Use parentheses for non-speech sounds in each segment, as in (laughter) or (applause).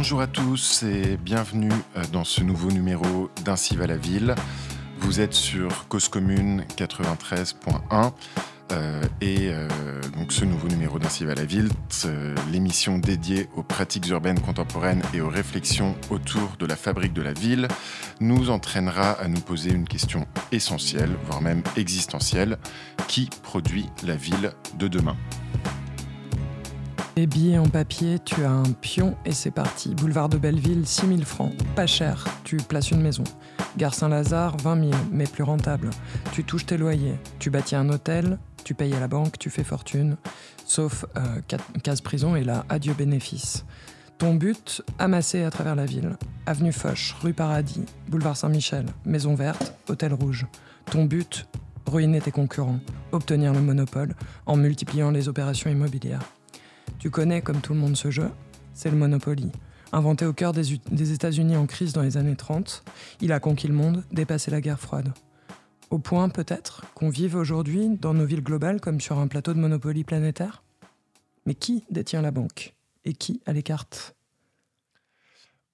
Bonjour à tous et bienvenue euh, dans ce nouveau numéro d'Ainsi va la ville. Vous êtes sur Cause Commune 93.1 euh, et euh, donc ce nouveau numéro d'Ainsi va la ville, l'émission dédiée aux pratiques urbaines contemporaines et aux réflexions autour de la fabrique de la ville, nous entraînera à nous poser une question essentielle, voire même existentielle. Qui produit la ville de demain? Les billets en papier, tu as un pion et c'est parti. Boulevard de Belleville, 6000 francs. Pas cher, tu places une maison. Gare Saint-Lazare, 20 000, mais plus rentable. Tu touches tes loyers. Tu bâtis un hôtel, tu payes à la banque, tu fais fortune. Sauf euh, case prison et là, adieu bénéfice. Ton but, amasser à travers la ville. Avenue Foch, rue Paradis, boulevard Saint-Michel, Maison Verte, Hôtel Rouge. Ton but, ruiner tes concurrents, obtenir le monopole en multipliant les opérations immobilières. Tu connais comme tout le monde ce jeu, c'est le Monopoly. Inventé au cœur des, États-Unis en crise dans les années 30, il a conquis le monde, dépassé la guerre froide. Au point peut-être qu'on vive aujourd'hui dans nos villes globales comme sur un plateau de Monopoly planétaire? Mais qui détient la banque? Et qui a les cartes?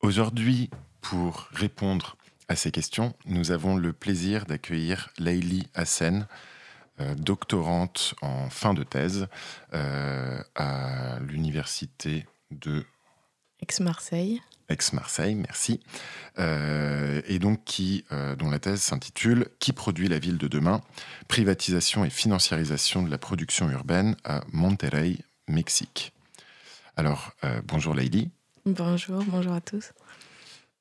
Aujourd'hui, pour répondre à ces questions, nous avons le plaisir d'accueillir Leili Hassen, doctorante en fin de thèse euh, à l'université de Aix-Marseille. Aix-Marseille, merci. Euh, et donc qui, dont la thèse s'intitule Qui produit la ville de demain? Privatisation et financiarisation de la production urbaine à Monterrey, Mexique. Alors, bonjour Leili. Bonjour, bonjour à tous.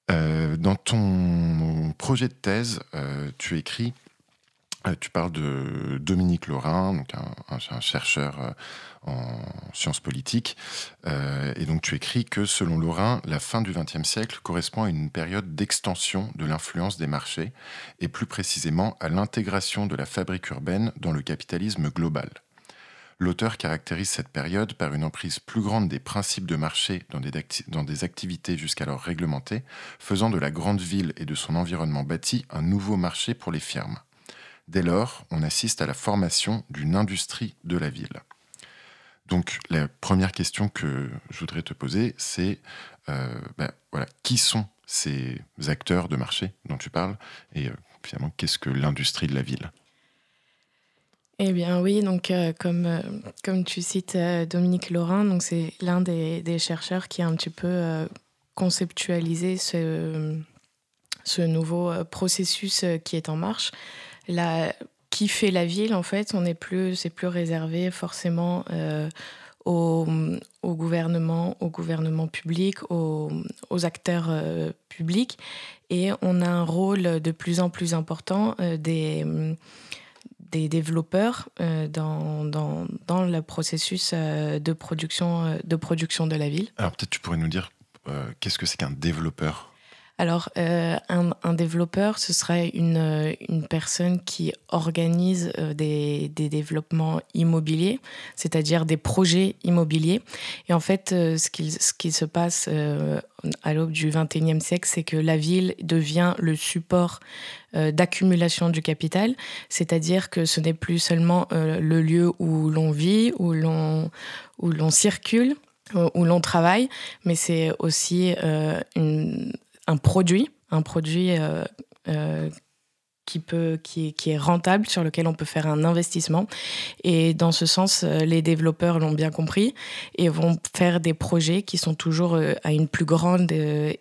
dans ton projet de thèse, tu écris euh, tu parles de Dominique donc un, chercheur euh, en sciences politiques, euh, et donc tu écris que selon Laurin, la fin du XXe siècle correspond à une période d'extension de l'influence des marchés, et plus précisément à l'intégration de la fabrique urbaine dans le capitalisme global. L'auteur caractérise cette période par une emprise plus grande des principes de marché dans des activités jusqu'alors réglementées, faisant de la grande ville et de son environnement bâti un nouveau marché pour les firmes. Dès lors, on assiste à la formation d'une industrie de la ville. Donc la première question que je voudrais te poser, c'est euh, ben, voilà, qui sont ces acteurs de marché dont tu parles et euh, finalement qu'est-ce que l'industrie de la ville? Eh bien oui, donc euh, comme, comme tu cites Dominique Laurin, donc c'est l'un des, des, chercheurs qui a un petit peu conceptualisé ce, ce nouveau processus qui est en marche la, qui fait la ville, en fait, on plus, c'est plus réservé forcément euh, au, gouvernement, au gouvernement public, aux, acteurs euh, publics, et on a un rôle de plus en plus important euh, des développeurs dans, dans, dans, le processus de, production, de production de la ville. Alors peut-être tu pourrais nous dire qu'est-ce que c'est qu'un développeur? Alors, euh, un, développeur, ce serait une, euh, personne qui organise euh, des, développements immobiliers, c'est-à-dire des projets immobiliers. Et en fait, ce, qui, ce qui se passe à l'aube du XXIe siècle, c'est que la ville devient le support d'accumulation du capital, c'est-à-dire que ce n'est plus seulement le lieu où l'on vit, où l'on, où l'on circule, où l'on travaille, mais c'est aussi une, un produit, un produit euh, euh, qui, peut, qui, qui, est rentable, sur lequel on peut faire un investissement. Et dans ce sens, euh, les développeurs l'ont bien compris et vont faire des projets qui sont toujours à une plus grande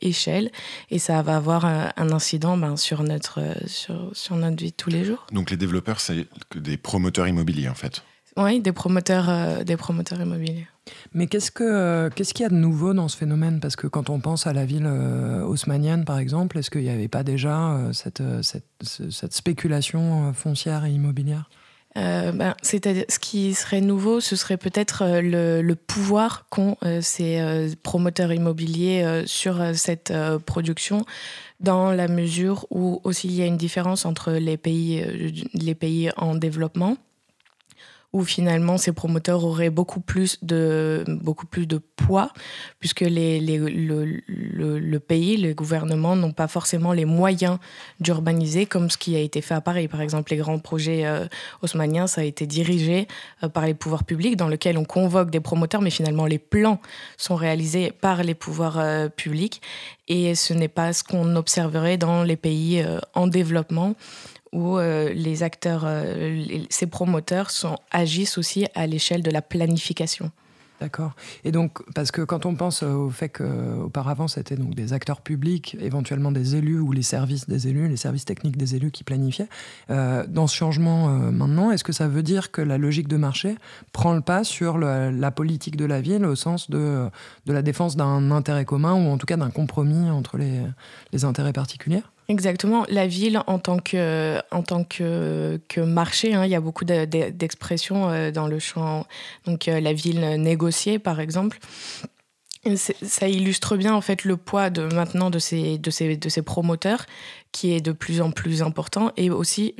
échelle. Et ça va avoir un, incident ben, sur, notre, sur, sur notre vie de tous les jours. Donc les développeurs, c'est des promoteurs immobiliers en fait oui, des promoteurs, euh, des promoteurs immobiliers. Mais qu'est-ce que euh, qu'est-ce qu'il y a de nouveau dans ce phénomène? Parce que quand on pense à la ville euh, haussmanienne, par exemple, est-ce qu'il n'y avait pas déjà cette, cette, cette, spéculation foncière et immobilière? Ben, C'est-à-dire, ce qui serait nouveau, ce serait peut-être le, le, pouvoir qu'ont ces promoteurs immobiliers sur cette production, dans la mesure où aussi il y a une différence entre les pays, les pays en développement où finalement ces promoteurs auraient beaucoup plus de, beaucoup plus de poids, puisque les, les, le, le, pays, les gouvernements n'ont pas forcément les moyens d'urbaniser comme ce qui a été fait à Paris. Par exemple, les grands projets euh, haussmanniens, ça a été dirigé euh, par les pouvoirs publics, dans lequel on convoque des promoteurs, mais finalement les plans sont réalisés par les pouvoirs euh, publics. Et ce n'est pas ce qu'on observerait dans les pays en développement où euh, les acteurs, euh, ces promoteurs agissent aussi à l'échelle de la planification. D'accord. Et donc, parce que quand on pense au fait qu'auparavant, c'était donc des acteurs publics, éventuellement des élus ou les services des élus, les services techniques des élus qui planifiaient, euh, dans ce changement maintenant, est-ce que ça veut dire que la logique de marché prend le pas sur la politique de la ville au sens de, de la défense d'un intérêt commun ou en tout cas d'un compromis entre les, les intérêts particuliers? Exactement. La ville en tant que, en tant que, marché, hein, il y a beaucoup d'expressions euh, dans le champ. Donc euh, la ville négociée, par exemple. Ça illustre bien en fait le poids de maintenant de ces, de ces, de ces promoteurs qui est de plus en plus important. Et aussi,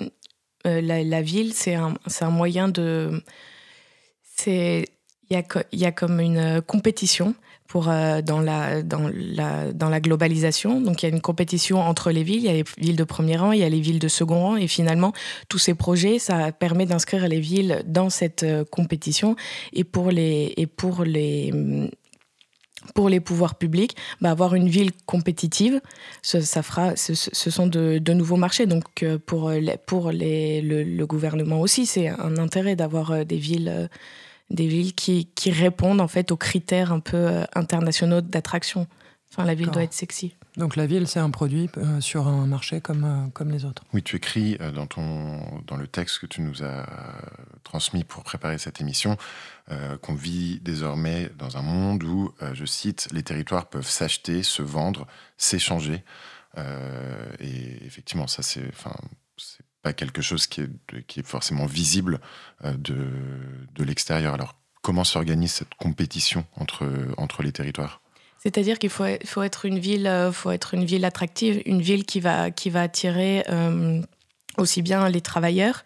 euh, la, la, ville, c'est un, un moyen de... Il y a, y a comme une compétition euh, dans, la, globalisation. Donc il y a une compétition entre les villes, il y a les villes de premier rang, il y a les villes de second rang, et finalement, tous ces projets, ça permet d'inscrire les villes dans cette euh, compétition. Et pour les, pouvoirs publics, bah, avoir une ville compétitive, ça, ça fera, ce, ce, sont de, nouveaux marchés. Donc euh, pour, le gouvernement aussi, c'est un intérêt d'avoir des villes des villes qui, qui, répondent en fait aux critères un peu euh, internationaux d'attraction. Enfin, la ville doit être sexy. Donc la ville, c'est un produit euh, sur un marché comme, euh, comme les autres. Oui, tu écris dans, ton, dans le texte que tu nous as transmis pour préparer cette émission qu'on vit désormais dans un monde où, je cite, les territoires peuvent s'acheter, se vendre, s'échanger. et effectivement, ça, c'est pas quelque chose qui est, qui est forcément visible euh, de, de l'extérieur. Alors, comment s'organise cette compétition entre, entre les territoires? C'est-à-dire qu'il faut, faut, être une ville, euh, faut être une ville attractive, une ville qui va, qui va attirer euh, aussi bien les travailleurs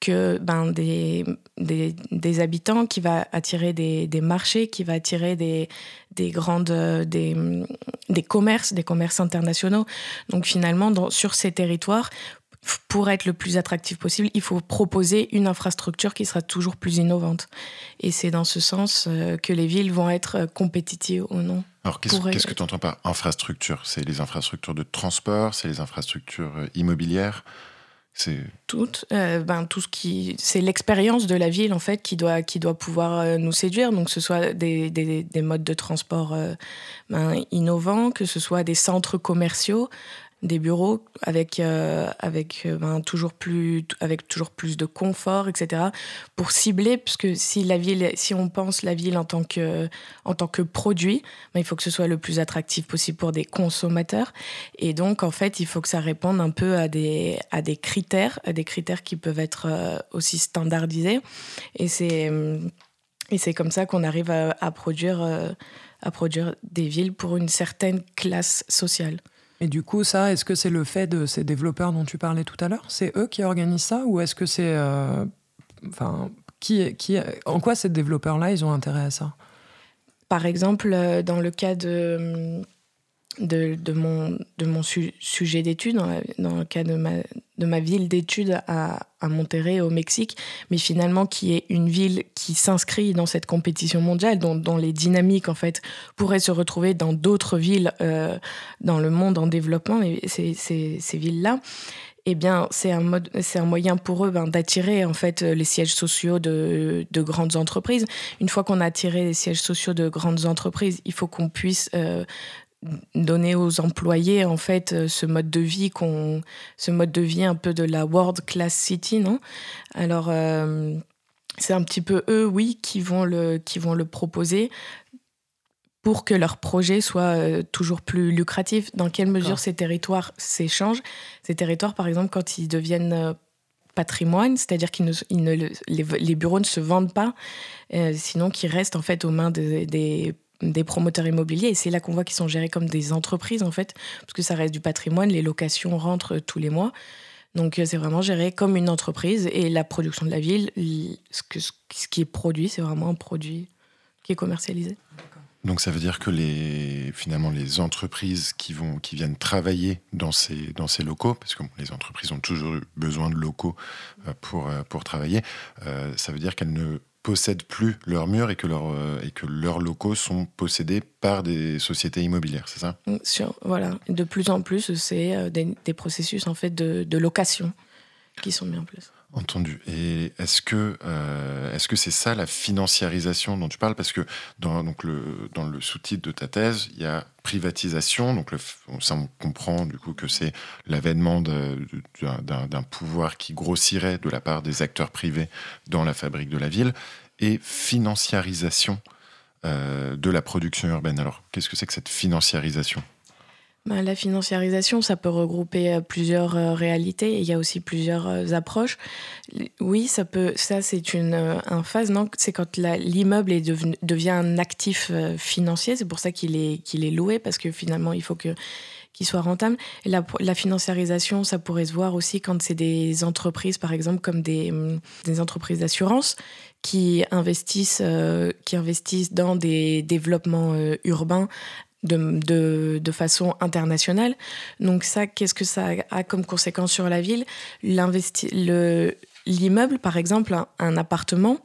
que ben, des, des, habitants, qui va attirer des, des, marchés, qui va attirer des, des grandes des, commerces, des commerces internationaux. Donc finalement, sur ces territoires, pour être le plus attractif possible, il faut proposer une infrastructure qui sera toujours plus innovante. Et c'est dans ce sens euh, que les villes vont être euh, compétitives ou non. Alors, qu'est-ce que tu entends par infrastructure? C'est les infrastructures de transport, c'est les infrastructures euh, immobilières? C'est toutes, ben, tout ce qui, c'est l'expérience de la ville en fait qui doit, qui doit pouvoir nous séduire. Donc, que ce soit des, des, des modes de transport ben, innovants, que ce soit des centres commerciaux, des bureaux avec euh, avec euh, ben, toujours plus avec toujours plus de confort etc pour cibler puisque si la ville si on pense la ville en tant que en tant que produit ben, il faut que ce soit le plus attractif possible pour des consommateurs et donc en fait il faut que ça réponde un peu à des à des critères à des critères qui peuvent être euh, aussi standardisés et c'est et c'est comme ça qu'on arrive à produire à produire des villes pour une certaine classe sociale. Et du coup, ça, est-ce que c'est le fait de ces développeurs dont tu parlais tout à l'heure? C'est eux qui organisent ça Ou est-ce que c'est. Euh, qui, qui, en quoi ces développeurs-là, ils ont intérêt à ça? Par exemple, euh, dans le cas de de, mon, de mon sujet d'étude, dans, le cas de ma, de ma ville d'étude à, Monterrey, au Mexique, mais finalement qui est une ville qui s'inscrit dans cette compétition mondiale, dont, les dynamiques en fait pourraient se retrouver dans d'autres villes euh, dans le monde en développement, et ces, ces, villes-là. Eh bien, c'est un, moyen pour eux ben, d'attirer en fait les sièges sociaux de, de, grandes entreprises. Une fois qu'on a attiré les sièges sociaux de grandes entreprises, il faut qu'on puisse euh, donner aux employés en fait euh, ce mode de vie qu'on ce mode de vie un peu de la world class city non? Alors euh, c'est un petit peu eux oui qui vont le qui vont le proposer pour que leur projet soit euh, toujours plus lucratif. Dans quelle mesure ces territoires s'échangent? Ces territoires par exemple quand ils deviennent patrimoine, c'est-à-dire qu'ils ne, les, bureaux ne se vendent pas, sinon qu'ils restent en fait aux mains des, des des promoteurs immobiliers et c'est là qu'on voit qu'ils sont gérés comme des entreprises en fait parce que ça reste du patrimoine les locations rentrent tous les mois Donc c'est vraiment géré comme une entreprise et la production de la ville, ce, qui est produit, c'est vraiment un produit qui est commercialisé. Donc ça veut dire que les, finalement les entreprises qui, vont, qui viennent travailler dans ces, dans ces locaux, parce que les entreprises ont toujours eu besoin de locaux euh, pour, euh, pour travailler, euh, ça veut dire qu'elles ne possèdent plus leurs murs et que, leur, et que leurs locaux sont possédés par des sociétés immobilières, c'est ça? Mm, Voilà, de plus en plus, c'est des, des, processus en fait de, de location qui sont mis en place. Entendu. Et est-ce que euh, que c'est ça la financiarisation dont tu parles? Parce que dans, donc le, le sous-titre de ta thèse, il y a privatisation. Donc le, ça, on comprend du coup que c'est l'avènement d'un pouvoir qui grossirait de la part des acteurs privés dans la fabrique de la ville et financiarisation euh, de la production urbaine. Alors qu'est-ce que c'est que cette financiarisation? La financiarisation, ça peut regrouper euh, plusieurs euh, réalités et il y a aussi plusieurs euh, approches. Oui, ça peut, ça c'est une un phase, non? C'est quand l'immeuble devient un actif financier, c'est pour ça qu'il est, qu'il est loué parce que finalement il faut que qu'il soit rentable. La, financiarisation, ça pourrait se voir aussi quand c'est des entreprises, par exemple, comme des, hum, des entreprises d'assurance qui investissent, qui investissent dans des développements urbains de, de, façon internationale. Donc ça, qu'est-ce que ça a comme conséquence sur la ville? L'immeuble, par exemple, un, appartement,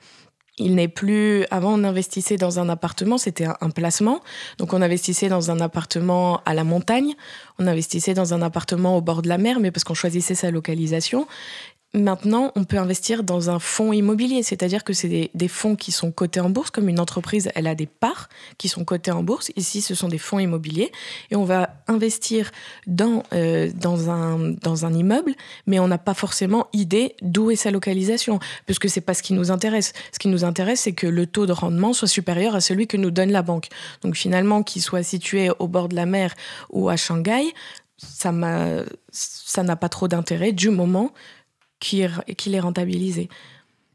il n'est plus. Avant, on investissait dans un appartement, c'était un, placement. Donc, on investissait dans un appartement à la montagne, on investissait dans un appartement au bord de la mer, mais parce qu'on choisissait sa localisation. Maintenant, on peut investir dans un fonds immobilier, c'est-à-dire que c'est des, fonds qui sont cotés en bourse, comme une entreprise, elle a des parts qui sont cotées en bourse. Ici, ce sont des fonds immobiliers et on va investir dans, euh, dans, un, dans un immeuble, mais on n'a pas forcément idée d'où est sa localisation, puisque c'est pas ce qui nous intéresse. Ce qui nous intéresse, c'est que le taux de rendement soit supérieur à celui que nous donne la banque. Donc finalement, qu'il soit situé au bord de la mer ou à Shanghai, ça n'a pas trop d'intérêt du moment qu'il est rentabilisé.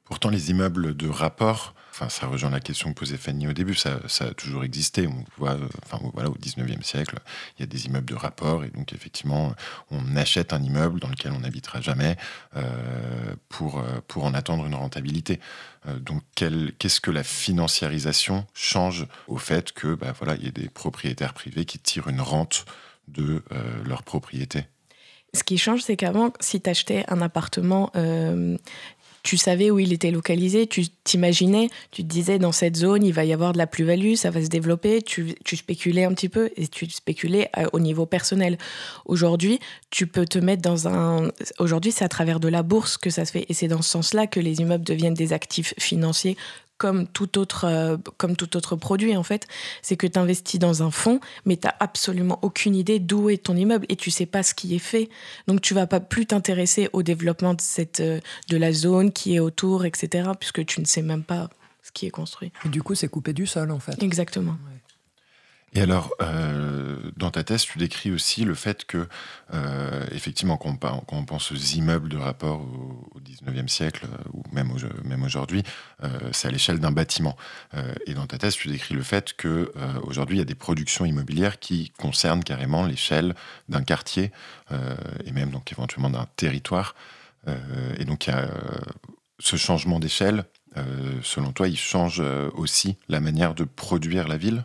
Pourtant, les immeubles de rapport, enfin, ça rejoint la question que posait Fanny au début, ça, a toujours existé. On voit, enfin, voilà, au 19e siècle, il y a des immeubles de rapport, et donc effectivement, on achète un immeuble dans lequel on n'habitera jamais euh, pour, pour en attendre une rentabilité. Euh, donc, qu'est-ce que la financiarisation change au fait que, bah, voilà, il y ait des propriétaires privés qui tirent une rente de euh, leur propriété? Ce qui change, c'est qu'avant, si tu achetais un appartement, euh, tu savais où il était localisé, tu t'imaginais, tu te disais dans cette zone, il va y avoir de la plus-value, ça va se développer, tu, spéculais un petit peu et tu spéculais euh, au niveau personnel. Aujourd'hui, tu peux te mettre dans un... Aujourd'hui, c'est à travers de la bourse que ça se fait et c'est dans ce sens-là que les immeubles deviennent des actifs financiers comme tout autre, euh, comme tout autre produit en fait, c'est que tu investis dans un fonds, mais tu n'as absolument aucune idée d'où est ton immeuble et tu sais pas ce qui est fait. Donc tu vas pas plus t'intéresser au développement de, cette, euh, de la zone qui est autour, etc., puisque tu ne sais même pas ce qui est construit. Et du coup, c'est coupé du sol en fait. Exactement. Et alors, euh, dans ta thèse, tu décris aussi le fait que, euh, effectivement, quand on, pense aux immeubles de rapport au, 19e siècle, euh, ou même, aujourd'hui, c'est à l'échelle d'un bâtiment. et dans ta thèse, tu décris le fait que aujourd'hui, il y a des productions immobilières qui concernent carrément l'échelle d'un quartier, et même donc éventuellement d'un territoire. et donc, ce changement d'échelle, selon toi, il change aussi la manière de produire la ville?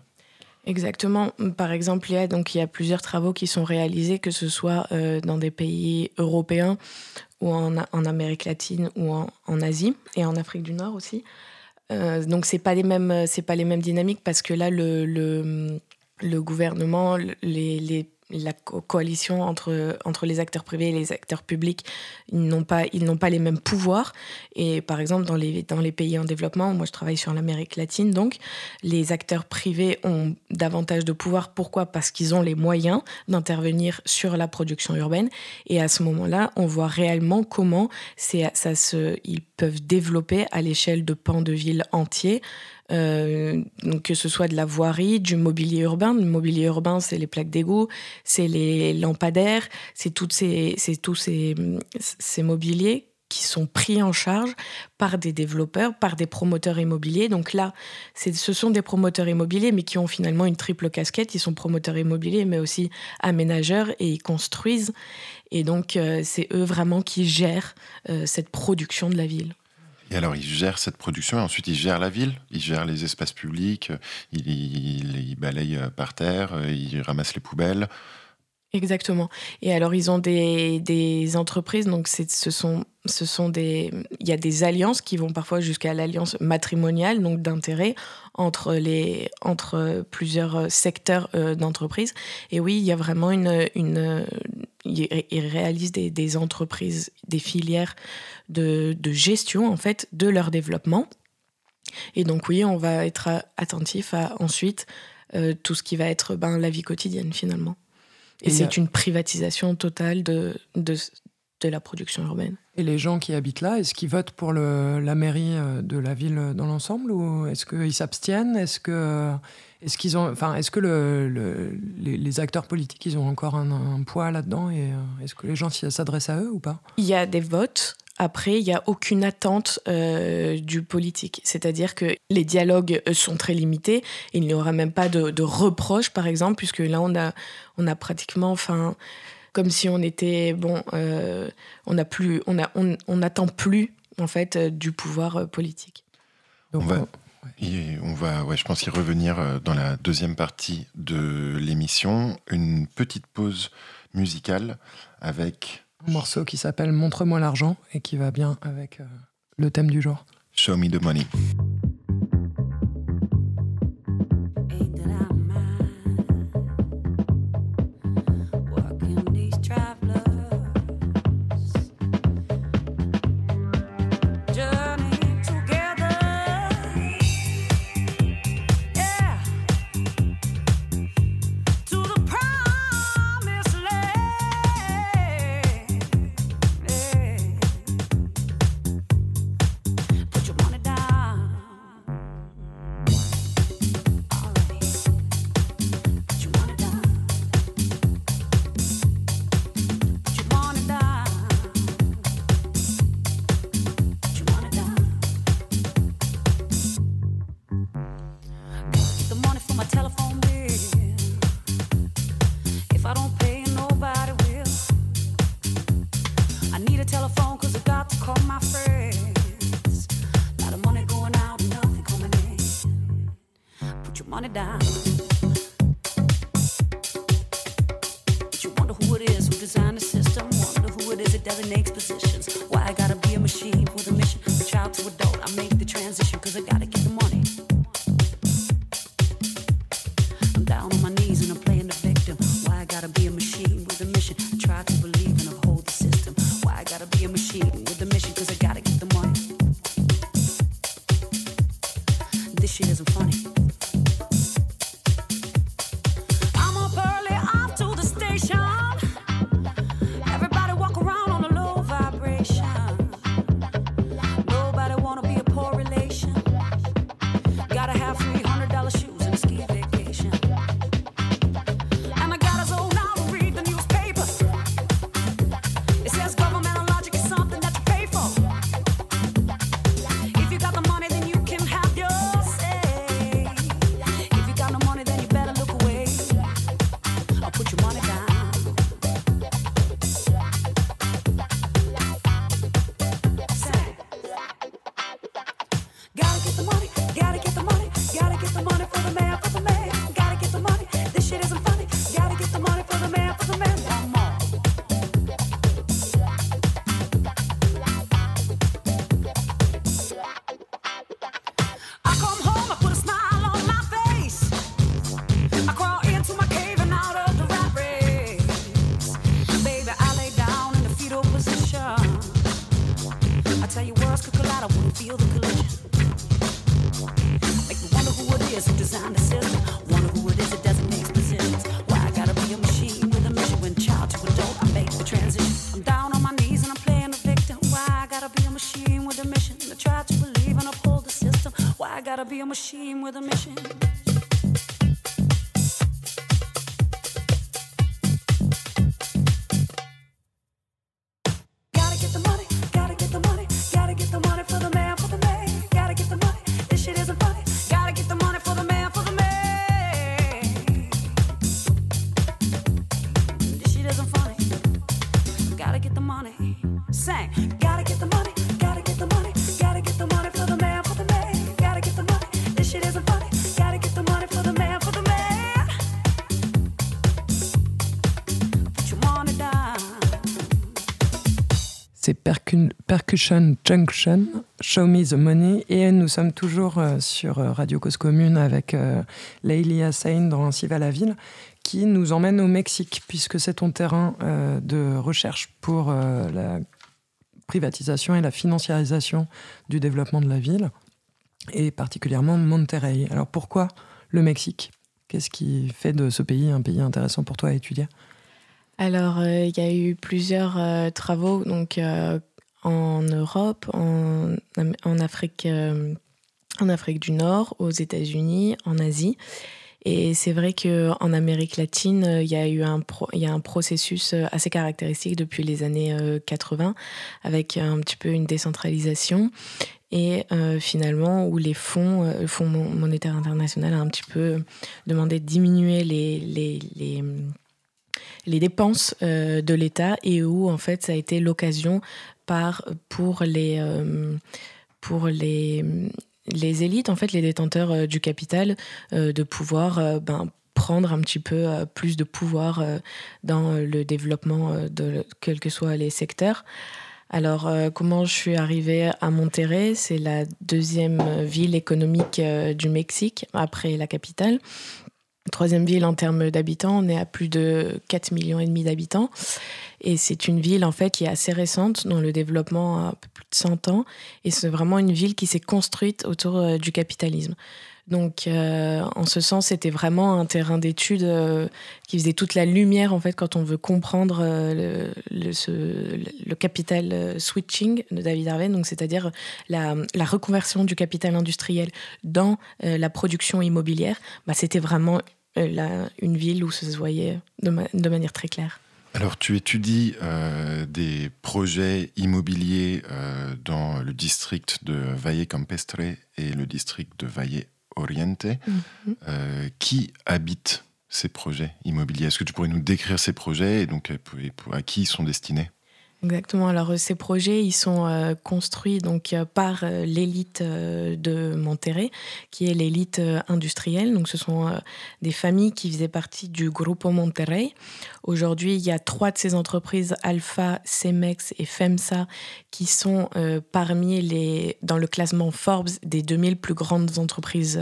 Exactement. Par exemple, il y a, donc, il y a plusieurs travaux qui sont réalisés, que ce soit euh, dans des pays européens ou en, Amérique latine ou en, en, Asie et en Afrique du Nord aussi. Euh, donc, ce n'est pas, les mêmes, pas les mêmes dynamiques parce que là, le, le, le gouvernement, les, les la coalition entre, entre les acteurs privés et les acteurs publics, ils n'ont pas, pas les mêmes pouvoirs. Et par exemple, dans les, dans les pays en développement, moi je travaille sur l'Amérique latine, donc les acteurs privés ont davantage de pouvoir. Pourquoi? Parce qu'ils ont les moyens d'intervenir sur la production urbaine. Et à ce moment-là, on voit réellement comment ça se, ils peuvent développer à l'échelle de pans de ville entiers donc que ce soit de la voirie, du mobilier urbain. Le mobilier urbain, c'est les plaques d'égout, c'est les lampadaires, c'est ces, tous ces, ces mobiliers qui sont pris en charge par des développeurs, par des promoteurs immobiliers. Donc là, ce sont des promoteurs immobiliers, mais qui ont finalement une triple casquette. Ils sont promoteurs immobiliers, mais aussi aménageurs et ils construisent. Et donc, euh, c'est eux vraiment qui gèrent euh, cette production de la ville. Et alors, ils gèrent cette production et ensuite ils gèrent la ville, ils gèrent les espaces publics, ils, ils balayent par terre, ils ramassent les poubelles. Exactement. Et alors, ils ont des, des entreprises, donc ce sont, ce sont des. Il y a des alliances qui vont parfois jusqu'à l'alliance matrimoniale, donc d'intérêt, entre, les, entre plusieurs secteurs euh, d'entreprise. Et oui, il y a vraiment une. une ils réalisent des, des entreprises, des filières de, de gestion, en fait, de leur développement. Et donc, oui, on va être attentif à ensuite euh, tout ce qui va être ben, la vie quotidienne, finalement. Et, c'est une privatisation totale de, de, de, la production urbaine. Et les gens qui habitent là, est-ce qu'ils votent pour le, la mairie euh, de la ville dans l'ensemble ou est-ce qu'ils s'abstiennent? Est-ce que, est-ce qu'ils ont, enfin, est-ce que le, les, les, acteurs politiques, ils ont encore un, un poids là-dedans et euh, est-ce que les gens s'adressent à eux ou pas? Il y a des votes. Après, il n'y a aucune attente euh, du politique. C'est-à-dire que les dialogues euh, sont très limités. Il n'y aura même pas de, de, reproches, par exemple, puisque là, on a, on a pratiquement, enfin, comme si on était, bon, euh, on n'a plus, on a, on n'attend plus, en fait, euh, du pouvoir politique. Donc, on va, ouais. on va ouais, je pense y revenir dans la deuxième partie de l'émission. Une petite pause musicale avec un morceau qui s'appelle Montre-moi l'argent et qui va bien avec euh, le thème du jour. Show me the money. emotions. Why I gotta be a machine with a mission, a child to adult. I make machine. Percussion Junction, Show Me the Money. Et nous sommes toujours euh, sur euh, Radio Cause Commune avec euh, Leili Hassain dans Ainsi va la ville, qui nous emmène au Mexique, puisque c'est ton terrain de recherche pour la privatisation et la financiarisation du développement de la ville, et particulièrement Monterrey. Alors pourquoi le Mexique? Qu'est-ce qui fait de ce pays un pays intéressant pour toi à étudier? Alors, il y a eu plusieurs travaux donc, en Europe, en, Afrique, euh, en Afrique du Nord, aux États-Unis, en Asie. Et c'est vrai qu'en Amérique latine, euh, il y, a eu un processus euh, assez caractéristique depuis les années euh, 80, avec un petit peu une décentralisation. Et finalement, où les fonds, le Fonds mon- monétaire international a un petit peu demandé de diminuer les, dépenses de l'État et où en fait ça a été l'occasion pour les euh, pour les les élites en fait les détenteurs euh, du capital euh, de pouvoir ben, prendre un petit peu plus de pouvoir dans le développement de quels que soient les secteurs. Alors, comment je suis arrivée à Monterrey? C'est la deuxième ville économique du Mexique, après la capitale. Troisième ville en termes d'habitants, on est à plus de 4 millions et demi d'habitants. Et c'est une ville en fait qui est assez récente dans le développement, à un peu plus de 100 ans. Et c'est vraiment une ville qui s'est construite autour euh, du capitalisme. Donc, euh, en ce sens, c'était vraiment un terrain d'étude euh, qui faisait toute la lumière en fait quand on veut comprendre euh, le, capital switching de David Harvey, donc c'est-à-dire la, reconversion du capital industriel dans la production immobilière. Bah, c'était vraiment une ville où ça se voyait de, ma- de manière très claire. Alors, tu étudies des projets immobiliers dans le district de Valle Campestre et le district de Valle Oriente. Mhm. Euh, qui habite ces projets immobiliers? Est-ce que tu pourrais nous décrire ces projets et donc euh, à qui ils sont destinés? Exactement. Alors euh, ces projets, ils sont euh, construits donc euh, par l'élite de Monterrey, qui est l'élite industrielle. Donc ce sont des familles qui faisaient partie du Grupo Monterrey. Aujourd'hui, il y a trois de ces entreprises Alpha, Cemex et Femsa qui sont parmi les dans le classement Forbes des 2000 plus grandes entreprises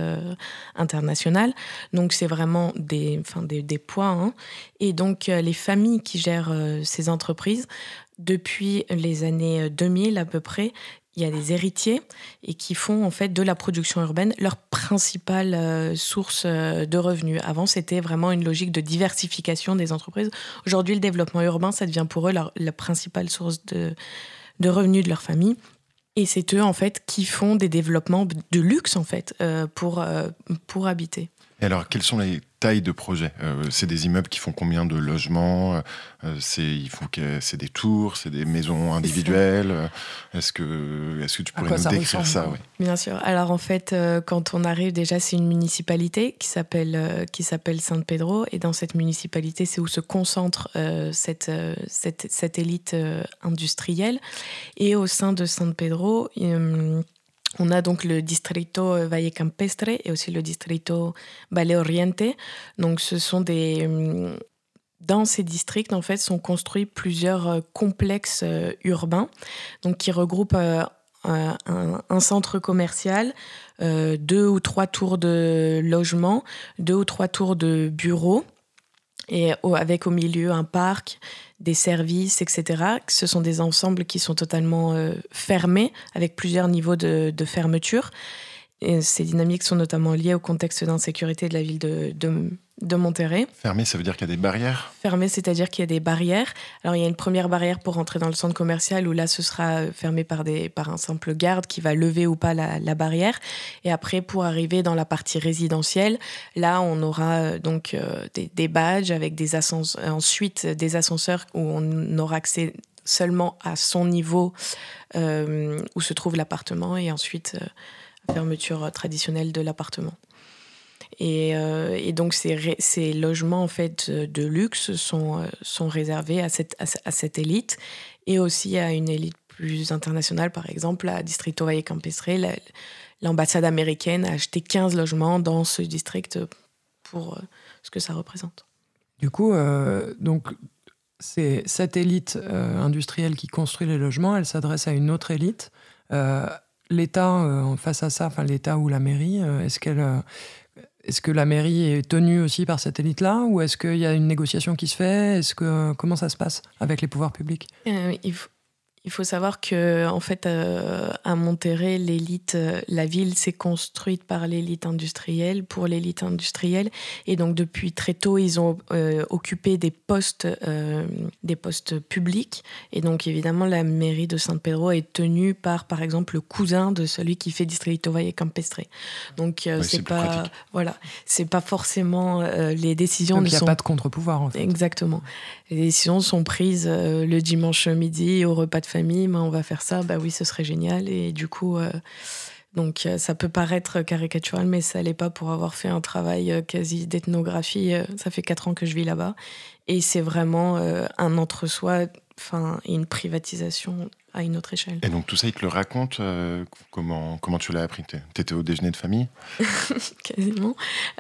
internationales. Donc c'est vraiment des enfin des, des poids. hein. Et donc les familles qui gèrent ces entreprises depuis les années 2000 à peu près, il y a des héritiers et qui font en fait de la production urbaine leur principale euh, source euh, de revenus. Avant, c'était vraiment une logique de diversification des entreprises. Aujourd'hui, le développement urbain, ça devient pour eux la principale source de, revenus de leur famille. Et c'est eux en fait qui font des développements de luxe en fait euh, pour, euh, pour habiter. Et alors, quelles sont les tailles de projets? Euh, C'est des immeubles qui font combien de logements? Euh, C'est il faut que c'est des tours, c'est des maisons individuelles? Est-ce que est-ce que tu pourrais nous ça décrire ça oui Bien sûr. Alors en fait, euh, quand on arrive, déjà, c'est une municipalité qui s'appelle qui s'appelle San Pedro, et dans cette municipalité, c'est où se concentre cette, cette cette élite industrielle. Et au sein de San Pedro, on a donc le distrito euh, Valle Campestre et aussi le distrito Valle Oriente. Donc ce sont des euh, dans ces districts, en fait, sont construits plusieurs euh, complexes euh, urbains, donc qui regroupent un, centre commercial, deux ou trois tours de logement, deux ou trois tours de bureaux, et avec au milieu un parc, des services, etc. Ce sont des ensembles qui sont totalement euh, fermés, avec plusieurs niveaux de fermeture. Et ces dynamiques sont notamment liées au contexte d'insécurité de la ville de, de, de Monterrey. Fermé, ça veut dire qu'il y a des barrières? Fermé, c'est-à-dire qu'il y a des barrières. Alors, il y a une première barrière pour entrer dans le centre commercial où là, ce sera euh, fermé par, des, par un simple garde qui va lever ou pas la, la barrière. Et après, pour arriver dans la partie résidentielle, là, on aura euh, donc euh, des, des badges avec des ascenseurs, ensuite des ascenseurs où on aura accès seulement à son niveau euh, où se trouve l'appartement et ensuite euh, fermeture traditionnelle de l'appartement. Et, euh, donc ces, logements en fait de luxe sont, euh, sont réservés à cette, à, ce- à cette élite et aussi à une élite plus internationale. Par exemple, à Distrito Valle Campestre, la- l'ambassade américaine a acheté 15 logements dans ce district pour euh, ce que ça représente. Du coup, euh, donc, cette élite industrielle qui construit les logements, elle s'adresse à une autre élite. L'État, euh, face à ça, enfin l'État ou la mairie, euh, est-ce qu'elle, euh, est-ce que la mairie est tenue aussi par cette élite-là, ou est-ce qu'il y a une négociation qui se fait? Est-ce que comment ça se passe avec les pouvoirs publics? Il faut savoir que en fait, euh, à Monterrey, l'élite, euh, la ville s'est construite par l'élite industrielle pour l'élite industrielle, et donc depuis très tôt, ils ont euh, occupé des postes, euh, des postes publics, et donc évidemment, la mairie de San Pedro est tenue par, par exemple, le cousin de celui qui fait Distrito Valle Campestre. Donc euh, Ouais, c'est pas, pratique. voilà, c'est pas forcément euh, les décisions Donc il n'y a sont pas de contre-pouvoir en fait. Exactement. Les décisions sont prises euh, le dimanche midi au repas de famille. Ben, on va faire ça. Bah oui, ce serait génial. Et du coup, euh, donc euh, ça peut paraître caricatural, mais ça l'est pas pour avoir fait un travail euh, quasi d'ethnographie. Ça fait quatre ans que je vis là-bas, et c'est vraiment un entre-soi, enfin, une privatisation à une autre échelle. Et donc tout ça, il te le raconte euh, comment, comment tu l'as appris? T'es- T'étais au déjeuner de famille? (laughs) Quasiment.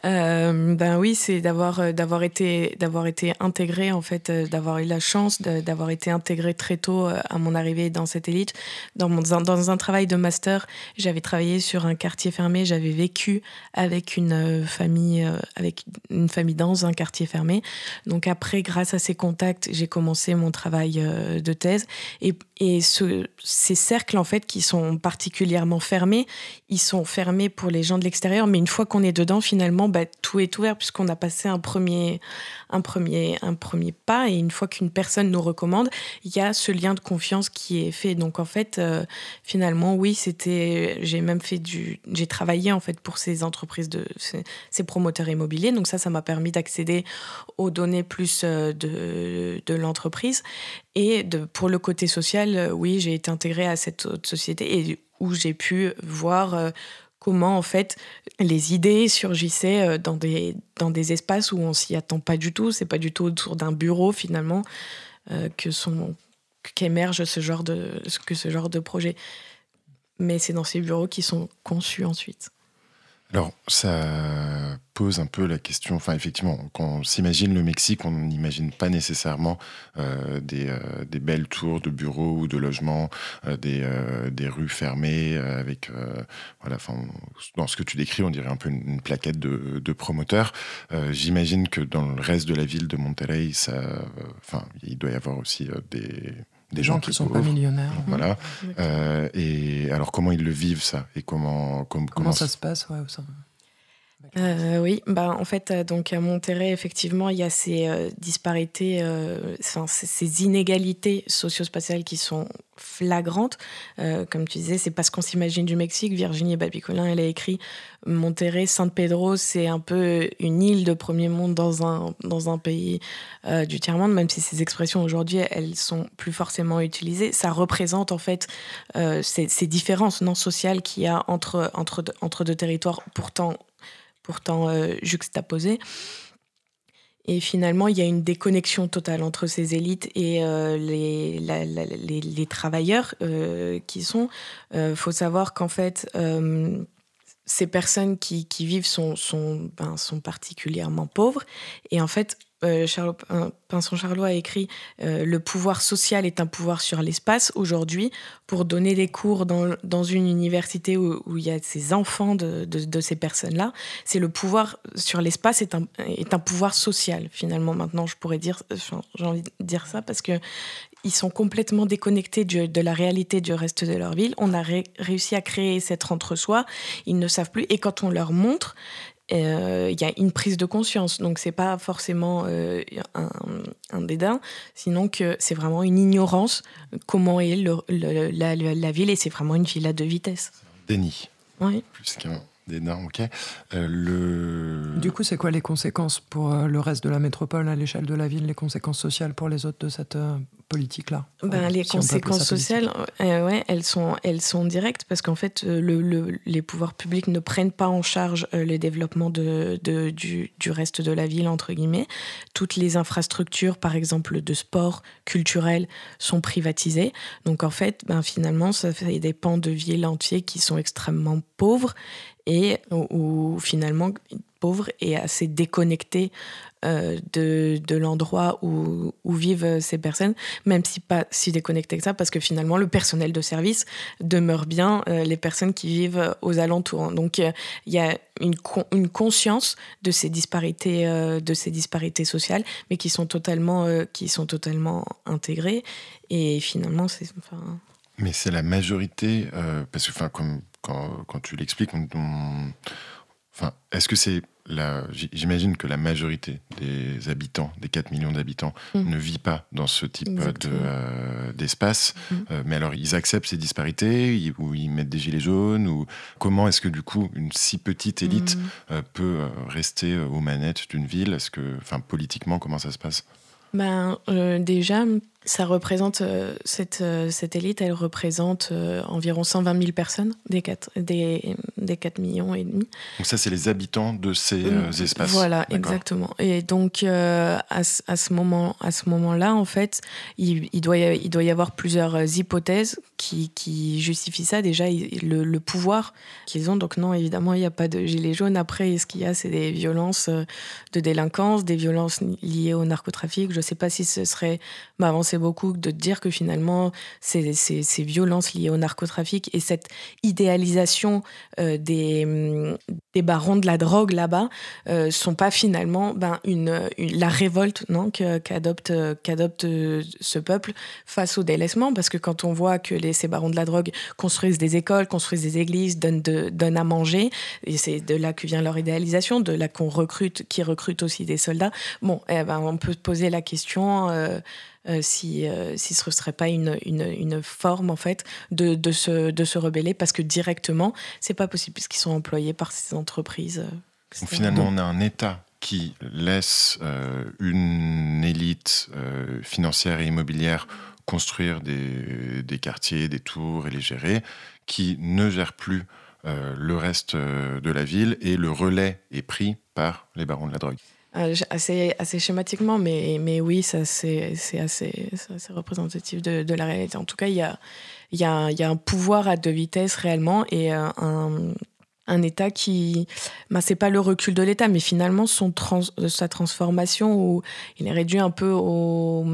Euh, ben oui, c'est d'avoir euh, d'avoir été d'avoir été intégré en fait, d'avoir eu la chance d'avoir été intégré très tôt à mon arrivée dans cette élite. Dans mon dans un travail de master, j'avais travaillé sur un quartier fermé. J'avais vécu avec une famille avec une famille dans un quartier fermé. Donc après, grâce à ces contacts, j'ai commencé mon travail de thèse et, et ce, ces cercles en fait qui sont particulièrement fermés, ils sont fermés pour les gens de l'extérieur, mais une fois qu'on est dedans, finalement, bah, tout est ouvert puisqu'on a passé un premier, un, premier, un premier pas. Et une fois qu'une personne nous recommande, il y a ce lien de confiance qui est fait. Donc en fait, euh, finalement, oui, c'était. J'ai même fait du. J'ai travaillé en fait pour ces entreprises de ces, promoteurs immobiliers. Donc ça, ça m'a permis d'accéder aux données plus euh, de l'entreprise. Et pour le côté social, euh, oui, j'ai été intégrée à cette société et où j'ai pu voir euh, comment en fait les idées surgissaient euh, dans des, espaces où on s'y attend pas du tout. C'est pas du tout autour d'un bureau finalement qu'émerge ce genre de ce genre de projet. Mais c'est dans ces bureaux qui sont conçus ensuite. Alors, ça pose un peu la question. Enfin, effectivement, quand on s'imagine le Mexique, on n'imagine pas nécessairement euh, des, euh, des belles tours de bureaux ou de logements, euh, des, rues fermées avec. voilà, enfin, dans ce que tu décris, on dirait un peu une, plaquette de, de promoteurs. J'imagine que dans le reste de la ville de Monterrey, ça, enfin, il doit y avoir aussi des, des gens gens qui plus sont pas millionnaires. Voilà. Euh, et alors, comment ils le vivent ça? Et comment, com- Comment ça se passe? Ouais, au sein Euh, oui, bah, en fait, euh, donc à Monterrey, effectivement, il y a ces euh, disparités, enfin, ces, inégalités socio-spatiales qui sont flagrantes. Comme tu disais, c'est pas ce qu'on s'imagine du Mexique. Virginie Babicolin, elle a écrit Monterrey, San Pedro, c'est un peu une île de premier monde dans un, dans un pays du tiers-monde, même si ces expressions aujourd'hui, elles sont plus forcément utilisées. Ça représente en fait ces, ces différences non sociales qu'il y a entre, entre, entre deux territoires pourtant pourtant euh, juxtaposés. Et finalement, il y a une déconnexion totale entre ces élites et euh, les, les, travailleurs euh, qui sont. Il faut savoir qu'en fait, euh, ces personnes qui, qui vivent sont, sont, ben, sont particulièrement pauvres. Et en fait, euh, Pinson Charlot a écrit euh, Le pouvoir social est un pouvoir sur l'espace. Aujourd'hui, pour donner des cours dans, une université où, il y a ces enfants de, ces personnes-là, c'est le pouvoir sur l'espace est un, pouvoir social, finalement. Maintenant, je pourrais dire, j'ai envie de dire ça parce que ils sont complètement déconnectés de la réalité du reste de leur ville. On a ré- réussi à créer cet entre-soi. Ils ne savent plus. Et quand on leur montre, euh, il y a une prise de conscience. Donc, c'est pas forcément euh, un, un dédain, sinon que c'est vraiment une ignorance comment est le- le- la, la- la ville. Et c'est vraiment une ville à deux vitesses. Déni, Oui. plus qu'un Euh, le... Du coup, c'est quoi les conséquences pour euh, le reste de la métropole à l'échelle de la ville, les conséquences sociales pour les autres de cette euh, politiques-là Ben, les si conséquences sociales, euh, ouais, elles sont, elles sont directes parce qu'en fait, euh, le, le- les pouvoirs publics ne prennent pas en charge euh, le développement de, de- du, du reste de la ville, entre guillemets. Toutes les infrastructures, par exemple, de sport, culturel, sont privatisées. Donc, en fait, ben, finalement, ça fait des pans de villes entiers qui sont extrêmement pauvres et où, finalement, pauvres et assez déconnectés euh, de, de l'endroit où, où vivent ces personnes même si pas si déconnecté que ça, parce que finalement, le personnel de service demeure bien euh, les personnes qui vivent aux alentours. Donc, euh, il y a une, con- une conscience de ces disparités, euh, de ces disparités sociales, mais qui sont totalement, euh, qui sont totalement intégrées. Et finalement, c'est, Mais c'est la majorité, euh, parce que enfin, comme, quand, quand tu l'expliques, on- on- enfin, est-ce que c'est la, j'imagine que la majorité des habitants, des 4 millions d'habitants, Mm. ne vit pas dans ce type de, Exactement. euh, d'espace. Mm. Euh, mais alors, ils acceptent ces disparités, ils- ou ils mettent des gilets jaunes, ou comment est-ce que du coup, une si petite élite mm. euh, peut euh, rester euh, aux manettes d'une ville? Est-ce que, enfin, politiquement, comment ça se passe? Ben, euh, déjà, ça représente, euh, cette, euh, cette élite, elle représente euh, environ 120 000 personnes des 4, des, des 4 millions et demi. Donc ça, c'est les habitants de ces euh, espaces. Voilà, exactement. Et donc, à, ce- à ce moment, à ce moment-là, en fait, il, il doit y, il doit y avoir plusieurs hypothèses qui, qui justifient ça. Déjà, le, pouvoir qu'ils ont. Donc, non, évidemment, il n'y a pas de gilets jaunes. Après, ce qu'il y a, c'est des violences euh, de délinquance, des violences liées au narcotrafic? Je ne sais pas si ce serait m'avancer beaucoup de dire que finalement, ces, ces, ces violences liées au narcotrafic et cette idéalisation euh, des, hum, des barons de la drogue là-bas euh, sont pas finalement ben, une, la révolte non, qu'adopte euh, euh, ce peuple face au délaissement. Parce que quand on voit que les, ces barons de la drogue construisent des écoles, construisent des églises, donnent, de, donnent à manger, et c'est de là que vient leur idéalisation, de là qu'on recrute, qui recrute aussi des soldats. Bon, eh ben, on peut se poser la question. euh, euh, si, euh, si ce ne serait pas une, une, une forme en fait de, de, se, de se rebeller parce que directement c'est pas possible puisqu'ils sont employés par ces entreprises. euh. Donc finalement, on a un État qui laisse euh, une élite euh, financière et immobilière construire des, des quartiers, des tours et les gérer, qui ne gère plus euh, le reste euh, de la ville et le relais est pris par les barons de la drogue. Euh, assez, assez schématiquement, mais, mais oui, ça, c'est c'est assez, assez représentatif de, la réalité. En tout cas, il y a, y, a, y a un pouvoir à deux vitesses réellement et un, un État qui. Ben, c'est pas le recul de l'État, mais finalement, son trans, sa transformation, où il est réduit un peu aux,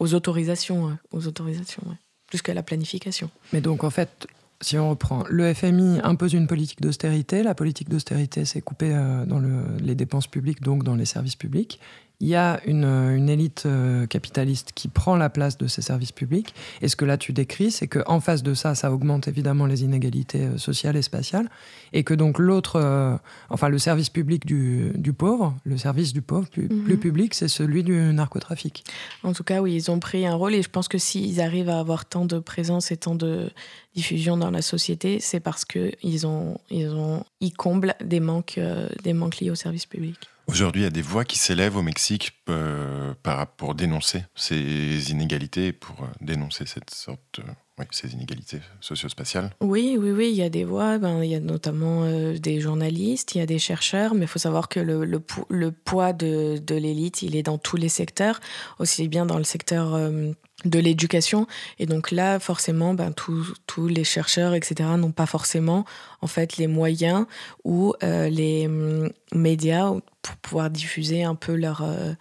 aux autorisations. Aux autorisations plus qu'à la planification. Mais donc, en fait, si on reprend, le FMI impose une politique d'austérité. La politique d'austérité, c'est couper euh, dans le- les dépenses publiques, donc dans les services publics. Il y a une, euh, une élite euh, capitaliste qui prend la place de ces services publics. Et ce que là tu décris, c'est qu'en face de ça, ça augmente évidemment les inégalités euh, sociales et spatiales. Et que donc l'autre, euh, enfin le service public du, du pauvre, le service du pauvre plus, Mhm. plus public, c'est celui du narcotrafic. En tout cas, oui, ils ont pris un rôle et je pense que s'ils arrivent à avoir tant de présence et tant de diffusion dans la société, c'est parce que ils ont, ils ont, ils comblent des manques, des manques liés au service public. Aujourd'hui, il y a des voix qui s'élèvent au Mexique euh, pour dénoncer ces inégalités, pour euh, dénoncer cette sorte, oui, ces inégalités socio-spatiales. Oui, oui, oui, il y a des voix, ben, il y a notamment euh, des journalistes, il y a des chercheurs, mais il faut savoir que le, poids de, l'élite, il est dans tous les secteurs, aussi bien dans le secteur euh, de l'éducation. Et donc là, forcément, ben, tous les chercheurs, etc., n'ont pas forcément en fait les moyens ou euh, les hum, médias pour pouvoir diffuser un peu leur... euh,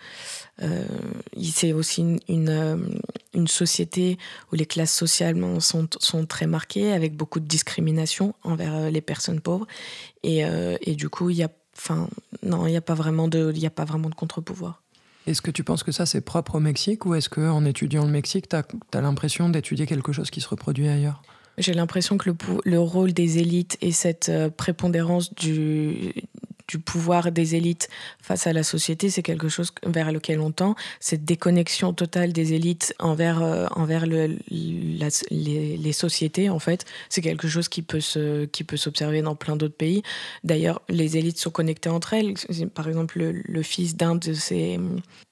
euh, c'est aussi une, une, société où les classes sociales sont, très marquées, avec beaucoup de discrimination envers les personnes pauvres. Et, du coup, il y a, non, n'y a pas vraiment de, a pas vraiment de contre-pouvoir. Est-ce que tu penses que ça c'est propre au Mexique ou est-ce qu'en étudiant le Mexique, tu as, l'impression d'étudier quelque chose qui se reproduit ailleurs? J'ai l'impression que le, le rôle des élites et cette euh, prépondérance du, du pouvoir des élites face à la société, c'est quelque chose vers lequel on tend. Cette déconnexion totale des élites envers, euh, envers les, sociétés, en fait, c'est quelque chose qui peut se, s'observer dans plein d'autres pays. D'ailleurs, les élites sont connectées entre elles. Par exemple, le, fils d'un de ces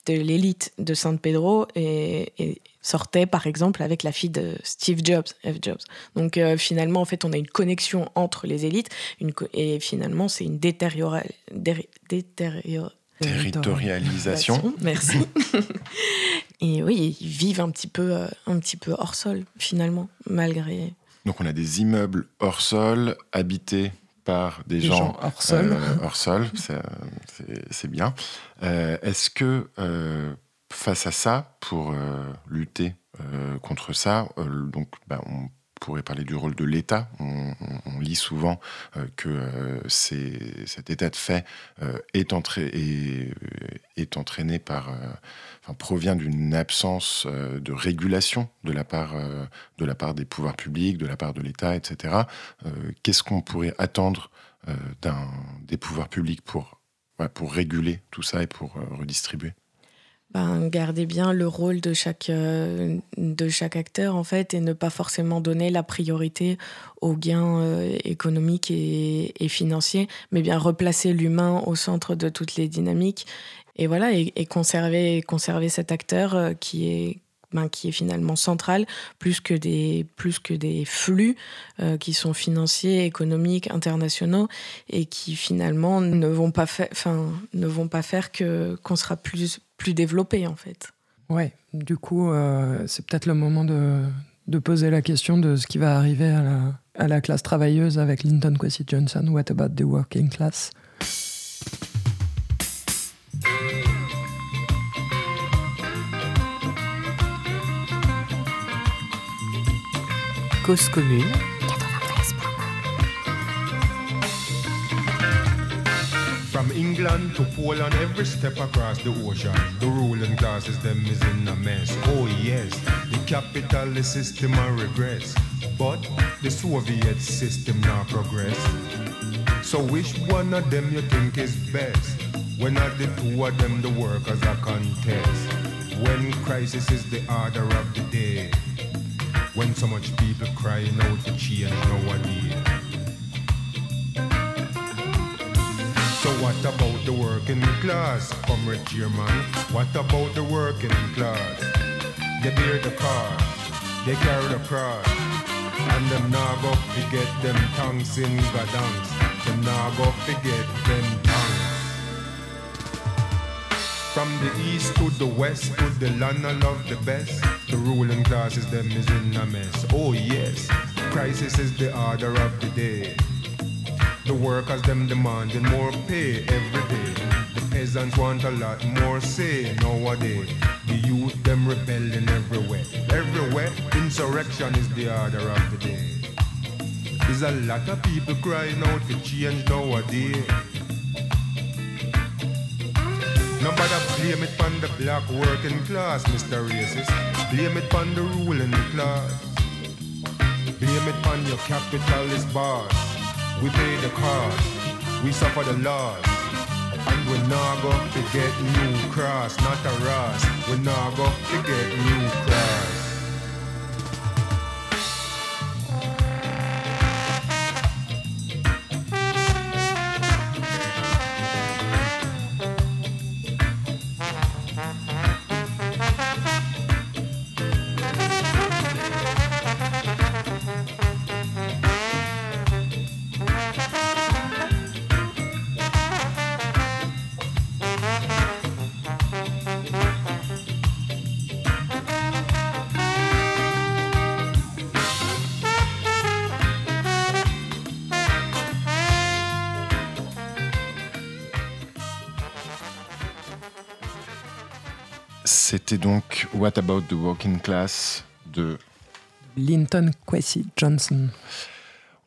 de l'élite de San Pedro est- sortait par exemple avec la fille de Steve Jobs, F. Jobs. Donc euh, finalement, en fait, on a une connexion entre les élites une et finalement, c'est une détériora- dé- détériora- Territorialisation. Merci. (laughs) et oui, ils vivent un petit peu, euh, un petit peu hors sol finalement, malgré. Donc on a des immeubles hors sol, habités par des, Des gens, gens hors sol. euh, hors sol, c'est- bien. Est-ce que face à ça, pour euh, lutter euh, contre ça, euh, donc bah, on pourrait parler du rôle de l'État. On, lit souvent que cet état de fait est, entra- est, est entraîné par, provient d'une absence de régulation de la part des pouvoirs publics, de la part de l'État, etc. Qu'est-ce qu'on pourrait attendre des pouvoirs publics pour ouais, pour réguler tout ça et pour redistribuer? Ben, garder bien le rôle de chaque, euh, de chaque acteur en fait et ne pas forcément donner la priorité aux gains euh, économiques et, et financiers, mais bien replacer l'humain au centre de toutes les dynamiques. Et voilà et, conserver, conserver cet acteur euh, qui est ben, qui est finalement central plus que des plus que des flux euh, qui sont financiers, économiques, internationaux et qui finalement ne vont pas faire enfin ne vont pas faire que qu'on sera plus plus développé en fait. Ouais, du coup, euh, c'est peut-être le moment de, de poser la question de ce qui va arriver à la, à la classe travailleuse avec Lyndon Kwesi Johnson. What about the working class? Cause commune, From England to Poland, every step across the ocean, the ruling classes them is in a mess. Oh yes, the capitalist system a regress, but the Soviet system now progress. So which one of them you think is best? When are the two of them the workers a contest? When crisis is the order of the day? When so much people crying out for change nowadays? What about the working class, comrade chairman? What about the working class? They bear the cost, they carry the cross, and them now go forget them tongues in gadongs. Them now go forget them tongues. From the east to the west to the land I love the best. The ruling classes them is in a mess. Oh yes, crisis is the order of the day. The workers them demanding more pay every day. The peasants want a lot more say nowadays. The youth them rebelling everywhere. Everywhere, insurrection is the order of the day. There's a lot of people crying out for change nowadays. Nobody blame it on the black working class, Mr. Racist. Blame it on the ruling class. Blame it on your capitalist boss. We pay the cost, we suffer the loss. And we not go forget new cross, not a Ross. We not go forget new cross. Donc What About the Working Class de Linton Kwesi Johnson.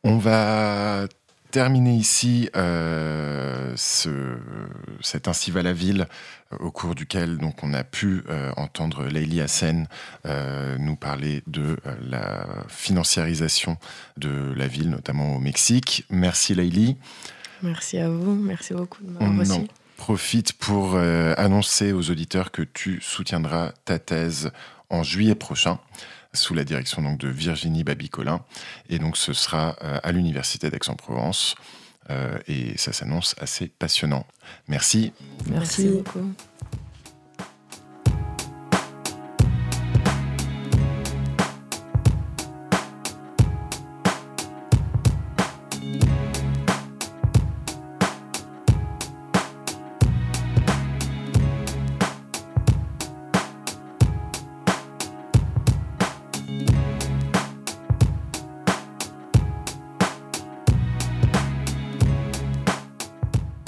On va terminer ici euh, ce, cet Ainsi va la ville, euh, au cours duquel donc, on a pu euh, entendre Leili Hassen euh, nous parler de euh, la financiarisation de la ville, notamment au Mexique. Merci Leili. Merci à vous, merci beaucoup de m'avoir reçu. Profite pour euh, annoncer aux auditeurs que tu soutiendras ta thèse en juillet prochain sous la direction donc de Virginie Babicolin et donc ce sera euh, à l'université d'Aix-en-Provence Euh, et ça s'annonce assez passionnant. Merci. Merci beaucoup.